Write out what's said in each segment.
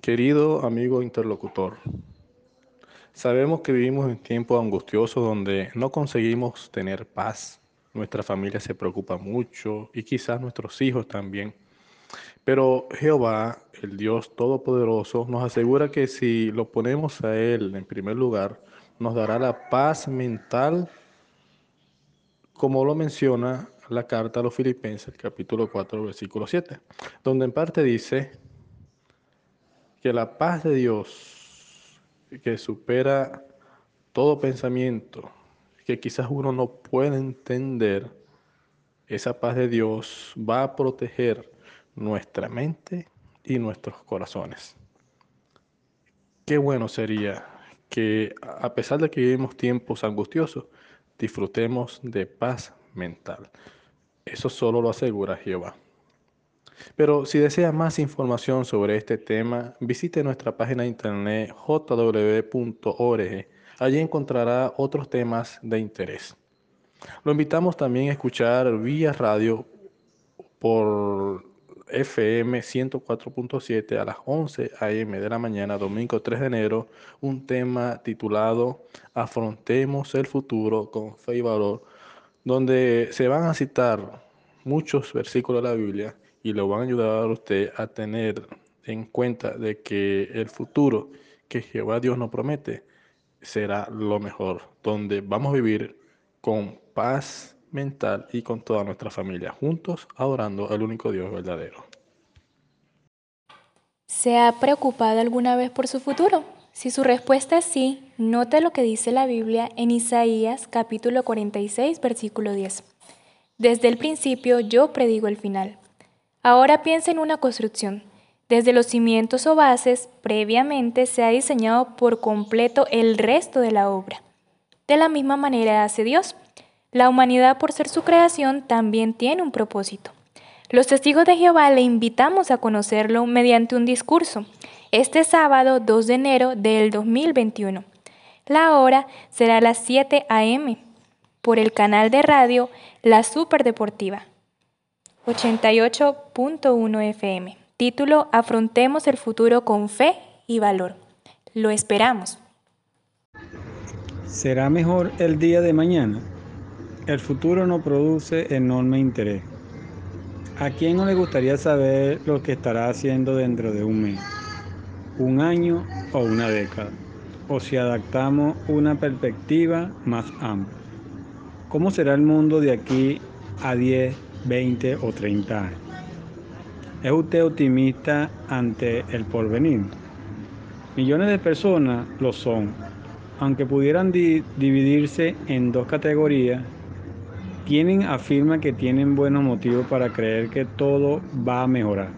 Querido amigo interlocutor, sabemos que vivimos en tiempos angustiosos donde no conseguimos tener paz, nuestra familia se preocupa mucho y quizás nuestros hijos también. Pero Jehová, el Dios Todopoderoso, nos asegura que si lo ponemos a Él en primer lugar, nos dará la paz mental, como lo menciona la carta a los Filipenses, capítulo 4, versículo 7, donde en parte dice que la paz de Dios, que supera todo pensamiento, que quizás uno no puede entender, esa paz de Dios va a proteger nuestra mente y nuestros corazones. Qué bueno sería que a pesar de que vivimos tiempos angustiosos, disfrutemos de paz mental. Eso solo lo asegura Jehová. Pero si desea más información sobre este tema, visite nuestra página de internet jw.org. Allí encontrará otros temas de interés. Lo invitamos también a escuchar vía radio por FM 104.7 a las 11 a.m. de la mañana, domingo 3 de enero, un tema titulado Afrontemos el futuro con fe y valor, donde se van a citar muchos versículos de la Biblia y lo van a ayudar a usted a tener en cuenta de que el futuro que Jehová Dios nos promete será lo mejor, donde vamos a vivir con paz mental y con toda nuestra familia, juntos adorando al único Dios verdadero. ¿Se ha preocupado alguna vez por su futuro? Si su respuesta es sí, note lo que dice la Biblia en Isaías capítulo 46 versículo 10. Desde el principio yo predigo el final. Ahora piensa en una construcción. Desde los cimientos o bases, previamente se ha diseñado por completo el resto de la obra. De la misma manera hace Dios. La humanidad, por ser su creación, también tiene un propósito. Los testigos de Jehová le invitamos a conocerlo mediante un discurso, este sábado 2 de enero del 2021. La hora será las 7 a.m. por el canal de radio La Superdeportiva. 88.1 FM. Título Afrontemos el futuro con fe y valor. Lo esperamos. ¿Será mejor el día de mañana? El futuro no produce enorme interés. ¿A quién no le gustaría saber lo que estará haciendo dentro de un mes, un año o una década? O si adaptamos una perspectiva más amplia. ¿Cómo será el mundo de aquí a 10, 20 o 30 años. ¿Es usted optimista ante el porvenir? Millones de personas lo son, aunque pudieran dividirse en dos categorías. Quienes afirman que tienen buenos motivos para creer que todo va a mejorar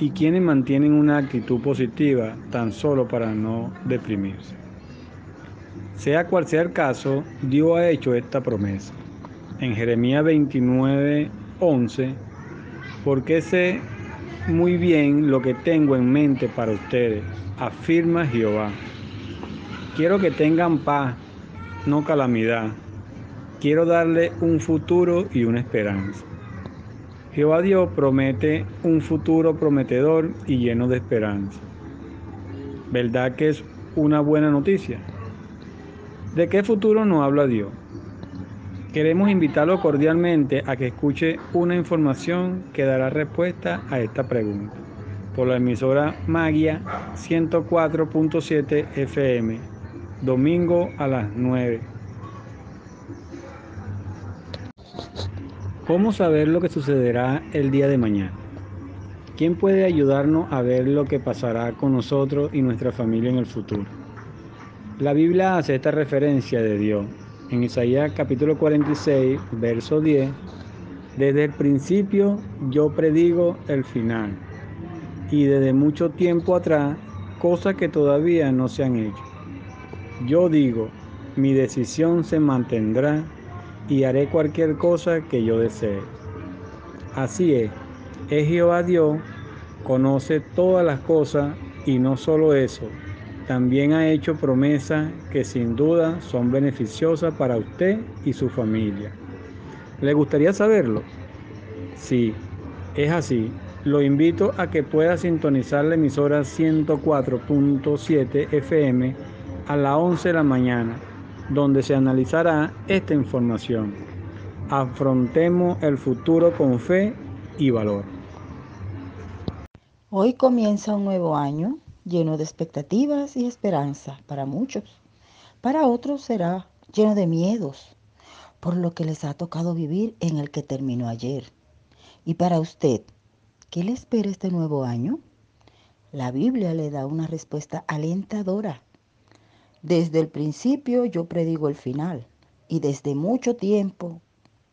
y quienes mantienen una actitud positiva tan solo para no deprimirse. Sea cual sea el caso, Dios ha hecho esta promesa en Jeremías 29, 11, porque sé muy bien lo que tengo en mente para ustedes, afirma Jehová. Quiero que tengan paz, no calamidad. Quiero darle un futuro y una esperanza. Jehová Dios promete un futuro prometedor y lleno de esperanza. ¿Verdad que es una buena noticia? ¿De qué futuro nos habla Dios? Queremos invitarlo cordialmente a que escuche una información que dará respuesta a esta pregunta por la emisora Magia 104.7 FM, domingo a las 9. ¿Cómo saber lo que sucederá el día de mañana? ¿Quién puede ayudarnos a ver lo que pasará con nosotros y nuestra familia en el futuro? La Biblia hace esta referencia de Dios en Isaías capítulo 46, verso 10, desde el principio yo predigo el final y desde mucho tiempo atrás cosas que todavía no se han hecho. Yo digo, mi decisión se mantendrá y haré cualquier cosa que yo desee. Así es, es Jehová Dios, conoce todas las cosas y no solo eso, también ha hecho promesas que sin duda son beneficiosas para usted y su familia. ¿Le gustaría saberlo? Sí, es así. lo invito a que pueda sintonizar la emisora 104.7 FM a las 11 de la mañana, donde se analizará esta información. Afrontemos el futuro con fe y valor. Hoy comienza un nuevo año lleno de expectativas y esperanza para muchos. Para otros será lleno de miedos por lo que les ha tocado vivir en el que terminó ayer. Y para usted, ¿qué le espera este nuevo año? La Biblia le da una respuesta alentadora. Desde el principio yo predigo el final y desde mucho tiempo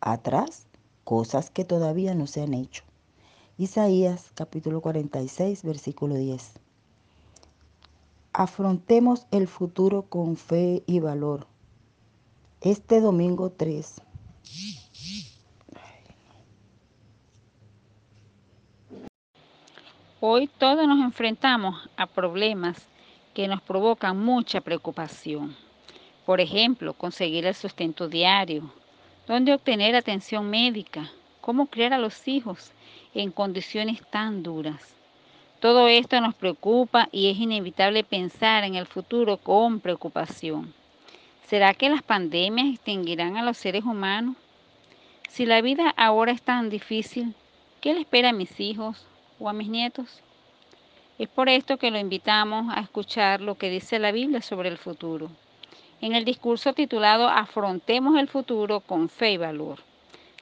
atrás cosas que todavía no se han hecho. Isaías capítulo 46 versículo 10. Afrontemos el futuro con fe y valor. Este domingo 3 Hoy todos nos enfrentamos a problemas que nos provocan mucha preocupación. Por ejemplo, conseguir el sustento diario, dónde obtener atención médica, cómo criar a los hijos en condiciones tan duras. Todo esto nos preocupa y es inevitable pensar en el futuro con preocupación. ¿Será que las pandemias extinguirán a los seres humanos? Si la vida ahora es tan difícil, ¿qué le espera a mis hijos o a mis nietos? Es por esto que lo invitamos a escuchar lo que dice la Biblia sobre el futuro. En el discurso titulado Afrontemos el futuro con fe y valor.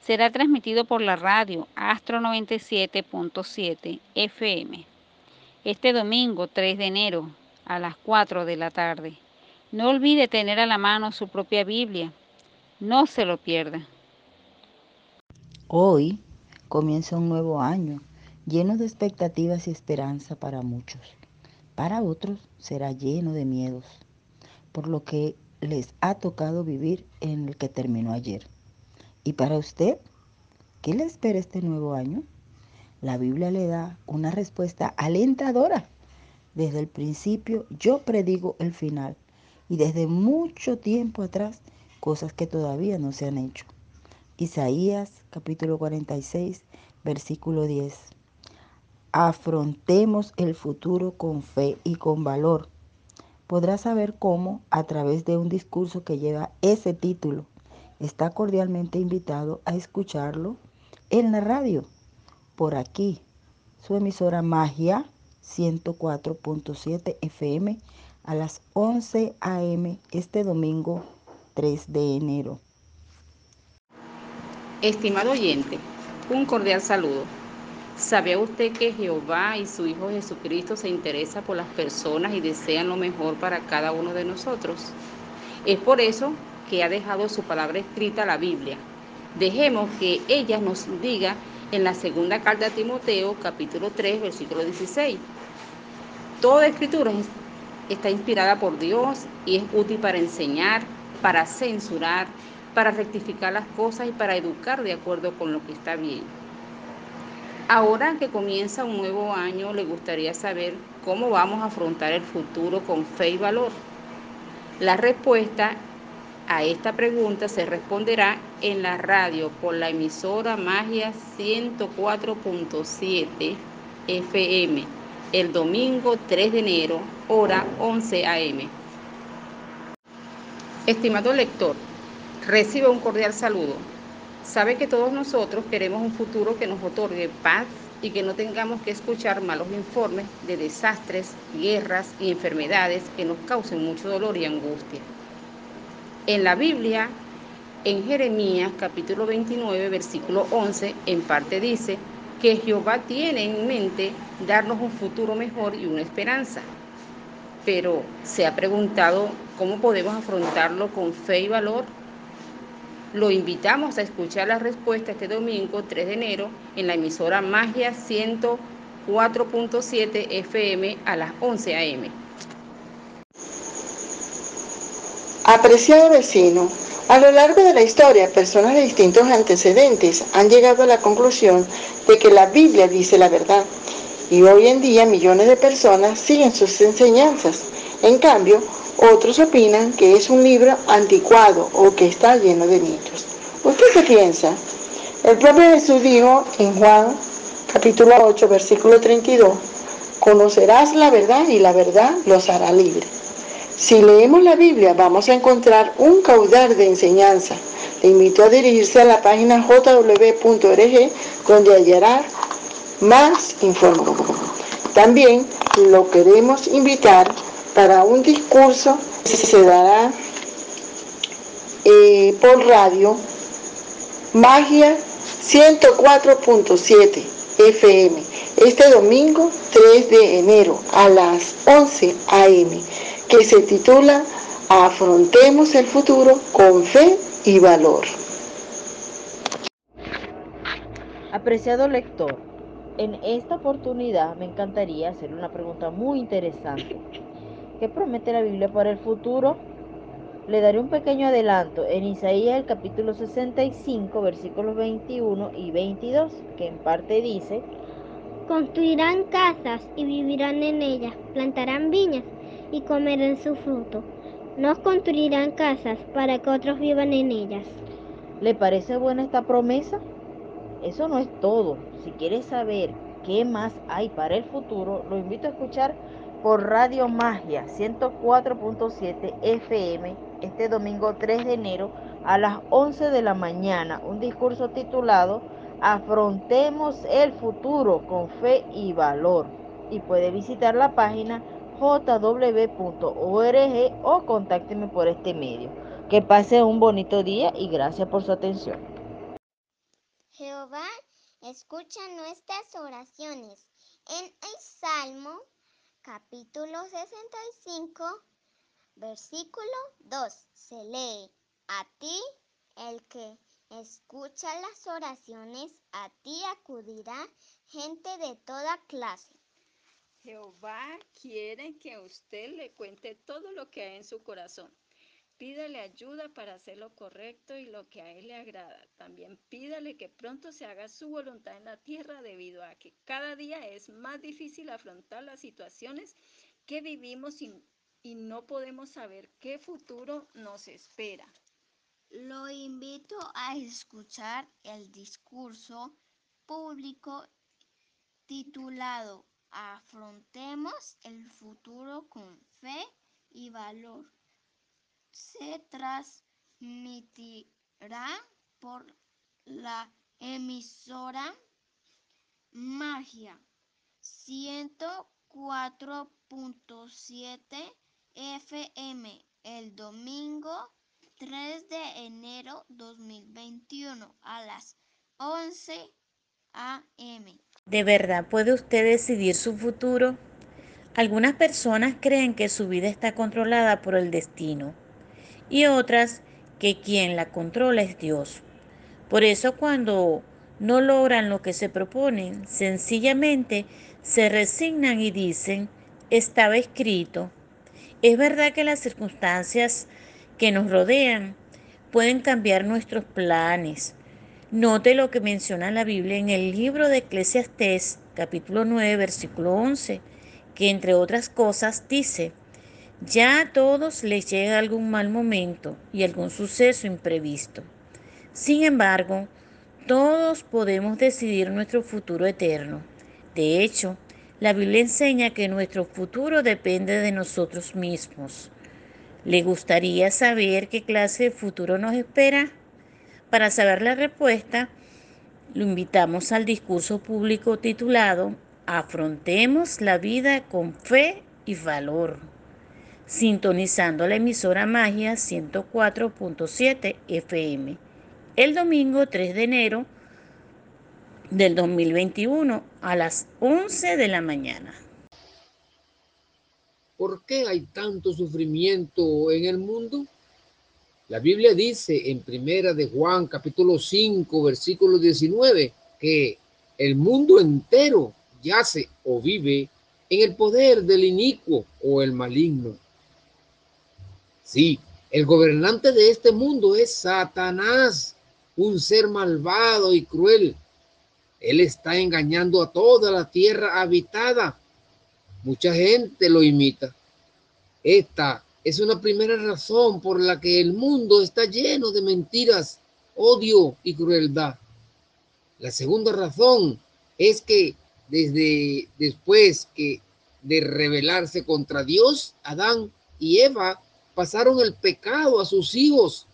Será transmitido por la radio Astro 97.7 FM. Este domingo 3 de enero a las 4 de la tarde. No olvide tener a la mano su propia Biblia. No se lo pierda. Hoy comienza un nuevo año lleno de expectativas y esperanza para muchos. Para otros será lleno de miedos, por lo que les ha tocado vivir en el que terminó ayer. ¿Y para usted? ¿Qué le espera este nuevo año? La Biblia le da una respuesta alentadora. Desde el principio yo predigo el final y desde mucho tiempo atrás cosas que todavía no se han hecho. Isaías capítulo 46 versículo 10 afrontemos el futuro con fe y con valor. Podrás saber cómo a través de un discurso que lleva ese título. Está cordialmente invitado a escucharlo en la radio, por aquí, su emisora Magia 104.7 FM a las 11 a.m. este domingo 3 de enero. Estimado oyente, un cordial saludo. ¿Sabía usted que Jehová y su Hijo Jesucristo se interesa por las personas y desean lo mejor para cada uno de nosotros? Es por eso que ha dejado su palabra escrita la Biblia. Dejemos que ella nos diga en la segunda carta a Timoteo, capítulo 3, versículo 16. Toda escritura está inspirada por Dios y es útil para enseñar, para censurar, para rectificar las cosas y para educar de acuerdo con lo que está bien Ahora que comienza un nuevo año, le gustaría saber cómo vamos a afrontar el futuro con fe y valor. La respuesta a esta pregunta se responderá en la radio por la emisora Magia 104.7 FM el domingo 3 de enero, hora 11 a.m. Estimado lector, reciba un cordial saludo sabe que todos nosotros queremos un futuro que nos otorgue paz y que no tengamos que escuchar malos informes de desastres, guerras y enfermedades que nos causen mucho dolor y angustia. En la Biblia, en Jeremías capítulo 29, versículo 11, en parte dice que Jehová tiene en mente darnos un futuro mejor y una esperanza. Pero se ha preguntado cómo podemos afrontarlo con fe y valor lo invitamos a escuchar la respuesta este domingo 3 de enero en la emisora Magia 104.7 FM a las 11 a.m. Apreciado vecino, a lo largo de la historia, personas de distintos antecedentes han llegado a la conclusión de que la Biblia dice la verdad. Y hoy en día millones de personas siguen sus enseñanzas. En cambio, otros opinan que es un libro anticuado o que está lleno de mitos. ¿Usted qué piensa? El propio Jesús dijo en Juan capítulo 8, versículo 32, conocerás la verdad y la verdad los hará libre. Si leemos la Biblia vamos a encontrar un caudal de enseñanza. Le invito a dirigirse a la página jw.org donde hallará más información. También lo queremos invitar para un discurso que se dará eh, por radio Magia 104.7 FM este domingo 3 de enero a las 11 a.m. que se titula Afrontemos el futuro con fe y valor. Apreciado lector, en esta oportunidad me encantaría hacer una pregunta muy interesante. ¿Qué promete la Biblia para el futuro? Le daré un pequeño adelanto en Isaías el capítulo 65 versículos 21 y 22, que en parte dice, Construirán casas y vivirán en ellas, plantarán viñas y comerán su fruto. No construirán casas para que otros vivan en ellas. ¿Le parece buena esta promesa? Eso no es todo. Si quieres saber qué más hay para el futuro, lo invito a escuchar por Radio Magia 104.7 FM este domingo 3 de enero a las 11 de la mañana, un discurso titulado Afrontemos el futuro con fe y valor. Y puede visitar la página jw.org o contácteme por este medio. Que pase un bonito día y gracias por su atención. Jehová escucha nuestras oraciones. En el Salmo capítulo 65, versículo 2, se lee, a ti el que escucha las oraciones, a ti acudirá gente de toda clase. Jehová quiere que usted le cuente todo lo que hay en su corazón. Pídale ayuda para hacer lo correcto y lo que a Él le agrada. También pídale que pronto se haga su voluntad en la tierra debido a que cada día es más difícil afrontar las situaciones que vivimos y, y no podemos saber qué futuro nos espera. Lo invito a escuchar el discurso público titulado Afrontemos el futuro con fe y valor se transmitirá por la emisora Magia 104.7 FM el domingo 3 de enero 2021 a las 11 a.m. ¿De verdad puede usted decidir su futuro? Algunas personas creen que su vida está controlada por el destino y otras que quien la controla es Dios. Por eso cuando no logran lo que se proponen, sencillamente se resignan y dicen, estaba escrito. Es verdad que las circunstancias que nos rodean pueden cambiar nuestros planes. Note lo que menciona la Biblia en el libro de Eclesiastés, capítulo 9, versículo 11, que entre otras cosas dice, ya a todos les llega algún mal momento y algún suceso imprevisto. Sin embargo, todos podemos decidir nuestro futuro eterno. De hecho, la Biblia enseña que nuestro futuro depende de nosotros mismos. ¿Le gustaría saber qué clase de futuro nos espera? Para saber la respuesta, lo invitamos al discurso público titulado Afrontemos la vida con fe y valor sintonizando la emisora Magia 104.7 FM. El domingo 3 de enero del 2021 a las 11 de la mañana. ¿Por qué hay tanto sufrimiento en el mundo? La Biblia dice en Primera de Juan capítulo 5 versículo 19 que el mundo entero yace o vive en el poder del inicuo o el maligno. Sí, el gobernante de este mundo es Satanás, un ser malvado y cruel. Él está engañando a toda la tierra habitada. Mucha gente lo imita. Esta es una primera razón por la que el mundo está lleno de mentiras, odio y crueldad. La segunda razón es que desde después que de rebelarse contra Dios, Adán y Eva pasaron el pecado a sus hijos.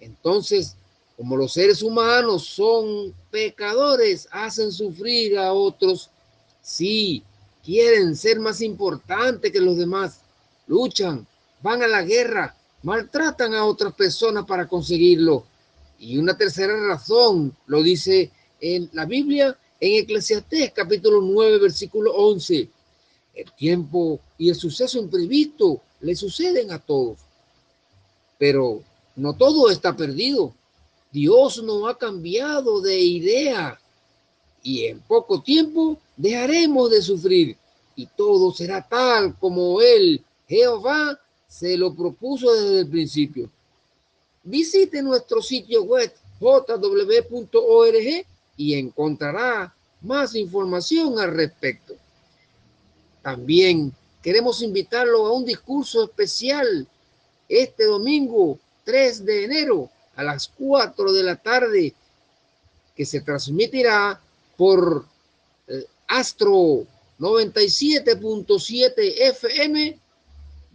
Entonces, como los seres humanos son pecadores, hacen sufrir a otros. Sí, quieren ser más importantes que los demás. Luchan, van a la guerra, maltratan a otras personas para conseguirlo. Y una tercera razón lo dice en la Biblia, en Eclesiastés capítulo 9, versículo 11. El tiempo y el suceso imprevisto le suceden a todos. Pero no todo está perdido. Dios no ha cambiado de idea y en poco tiempo dejaremos de sufrir y todo será tal como Él, Jehová, se lo propuso desde el principio. Visite nuestro sitio web jw.org y encontrará más información al respecto. También queremos invitarlo a un discurso especial este domingo 3 de enero a las 4 de la tarde que se transmitirá por eh, Astro 97.7 FM.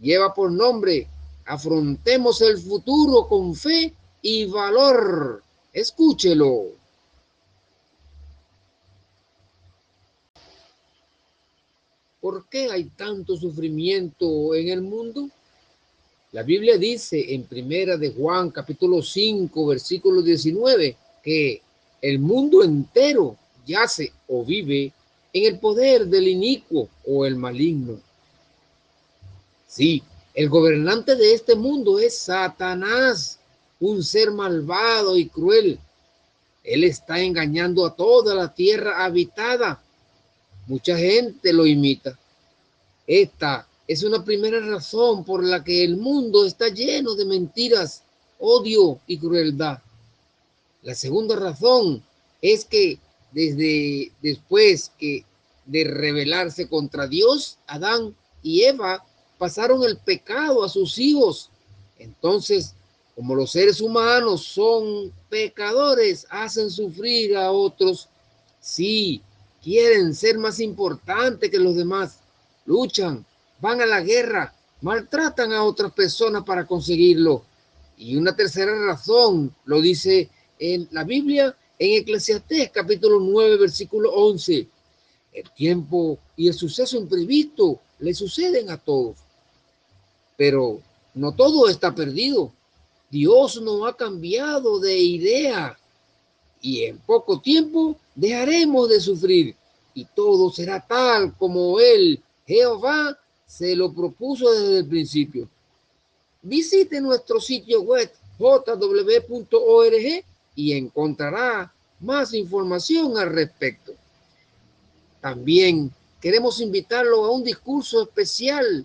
Lleva por nombre Afrontemos el futuro con fe y valor. Escúchelo. ¿Por qué hay tanto sufrimiento en el mundo? La Biblia dice en Primera de Juan, capítulo 5, versículo 19, que el mundo entero yace o vive en el poder del inicuo o el maligno. Sí, el gobernante de este mundo es Satanás, un ser malvado y cruel. Él está engañando a toda la tierra habitada. Mucha gente lo imita. Esta es una primera razón por la que el mundo está lleno de mentiras, odio y crueldad. La segunda razón es que desde después que de rebelarse contra Dios, Adán y Eva pasaron el pecado a sus hijos. Entonces, como los seres humanos son pecadores, hacen sufrir a otros. Sí, quieren ser más importantes que los demás. Luchan, van a la guerra, maltratan a otras personas para conseguirlo. Y una tercera razón lo dice en la Biblia, en Eclesiastés capítulo 9, versículo 11. El tiempo y el suceso imprevisto le suceden a todos. Pero no todo está perdido. Dios no ha cambiado de idea y en poco tiempo dejaremos de sufrir y todo será tal como Él, Jehová, se lo propuso desde el principio. Visite nuestro sitio web jw.org y encontrará más información al respecto. También queremos invitarlo a un discurso especial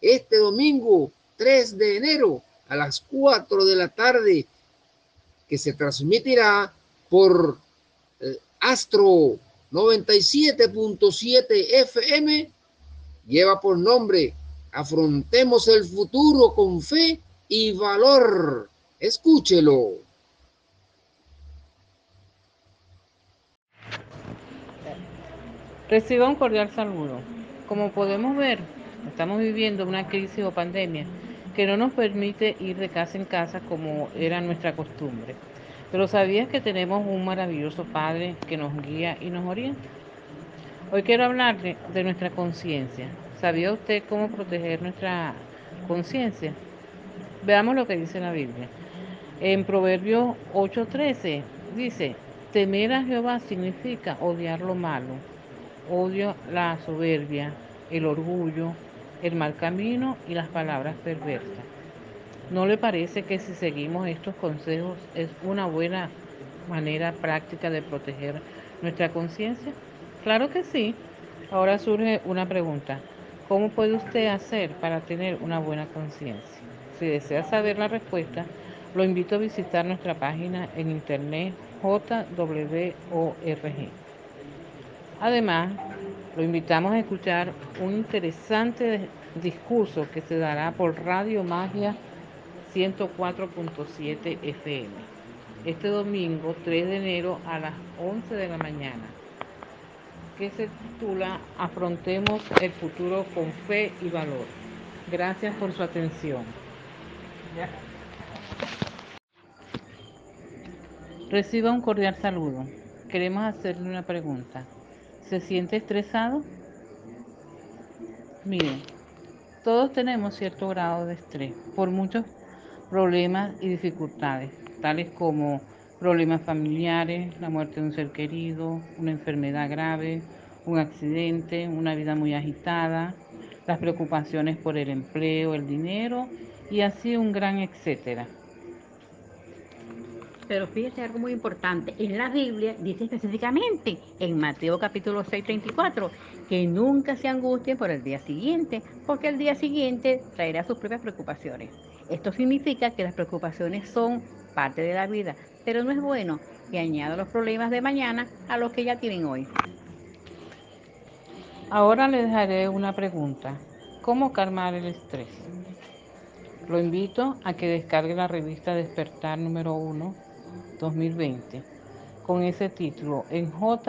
este domingo 3 de enero a las 4 de la tarde que se transmitirá por eh, Astro 97.7 FM lleva por nombre Afrontemos el futuro con fe y valor. Escúchelo. Reciba un cordial saludo. Como podemos ver, estamos viviendo una crisis o pandemia que no nos permite ir de casa en casa como era nuestra costumbre. Pero ¿sabías que tenemos un maravilloso Padre que nos guía y nos orienta? Hoy quiero hablarle de nuestra conciencia. ¿Sabía usted cómo proteger nuestra conciencia? Veamos lo que dice la Biblia. En Proverbios 8:13 dice, temer a Jehová significa odiar lo malo, odio la soberbia, el orgullo, el mal camino y las palabras perversas. ¿No le parece que si seguimos estos consejos es una buena manera práctica de proteger nuestra conciencia? Claro que sí. Ahora surge una pregunta. ¿Cómo puede usted hacer para tener una buena conciencia? Si desea saber la respuesta, lo invito a visitar nuestra página en internet JWORG. Además, lo invitamos a escuchar un interesante discurso que se dará por Radio Magia 104.7 FM este domingo 3 de enero a las 11 de la mañana. que se titula Afrontemos el futuro con fe y valor. Gracias por su atención. Reciba un cordial saludo. Queremos hacerle una pregunta. ¿Se siente estresado? Miren, todos tenemos cierto grado de estrés por muchos problemas y dificultades, tales como problemas familiares, la muerte de un ser querido, una enfermedad grave, un accidente, una vida muy agitada, las preocupaciones por el empleo, el dinero y así un gran etcétera. Pero fíjese algo muy importante. En la Biblia dice específicamente, en Mateo capítulo 6, 34, que nunca se angustien por el día siguiente, porque el día siguiente traerá sus propias preocupaciones. Esto significa que las preocupaciones son parte de la vida, pero no es bueno que añada los problemas de mañana a los que ya tienen hoy. Ahora les dejaré una pregunta. ¿Cómo calmar el estrés? Lo invito a que descargue la revista Despertar número 1 2020 con ese título en jw.org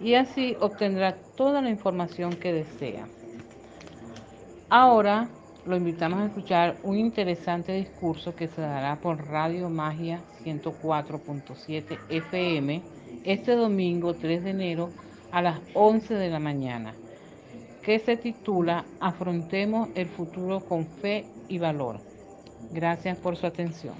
y así obtendrá toda la información que desea. Ahora lo invitamos a escuchar un interesante discurso que se dará por Radio Magia 104.7 FM este domingo 3 de enero a las 11 de la mañana, que se titula Afrontemos el futuro con fe y valor. Gracias por su atención.